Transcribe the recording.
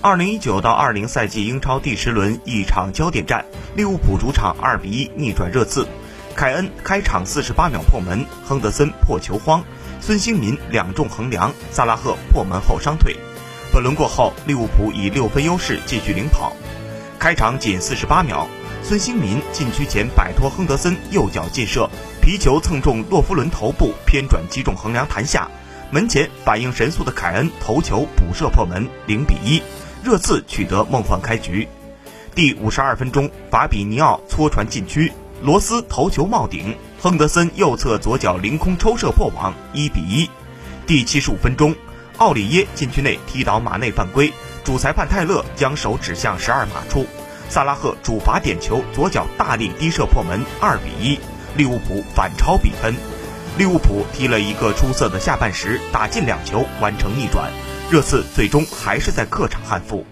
二零一九到二零赛季英超第十轮一场焦点战，利物浦主场二比一逆转热刺。凯恩开场四十八秒破门，亨德森破球荒，孙兴民两中横梁，萨拉赫破门后伤腿。本轮过后，利物浦以六分优势继续领跑。开场仅四十八秒，孙兴民禁区前摆脱亨德森右脚劲射，皮球蹭中洛夫伦头部，偏转击中横梁弹下。门前反应神速的凯恩头球补射破门，零比一，热刺取得梦幻开局。第五十二分钟，法比尼奥搓传禁区，罗斯头球冒顶，亨德森右侧左脚凌空抽射破网，一比一。第七十五分钟。奥里耶禁区内踢倒马内犯规，主裁判泰勒将手指向十二码处，萨拉赫主罚点球，左脚大力低射破门，二比一，利物浦反超比分。利物浦踢了一个出色的下半时，打进两球，完成逆转。热刺最终还是在客场憾负。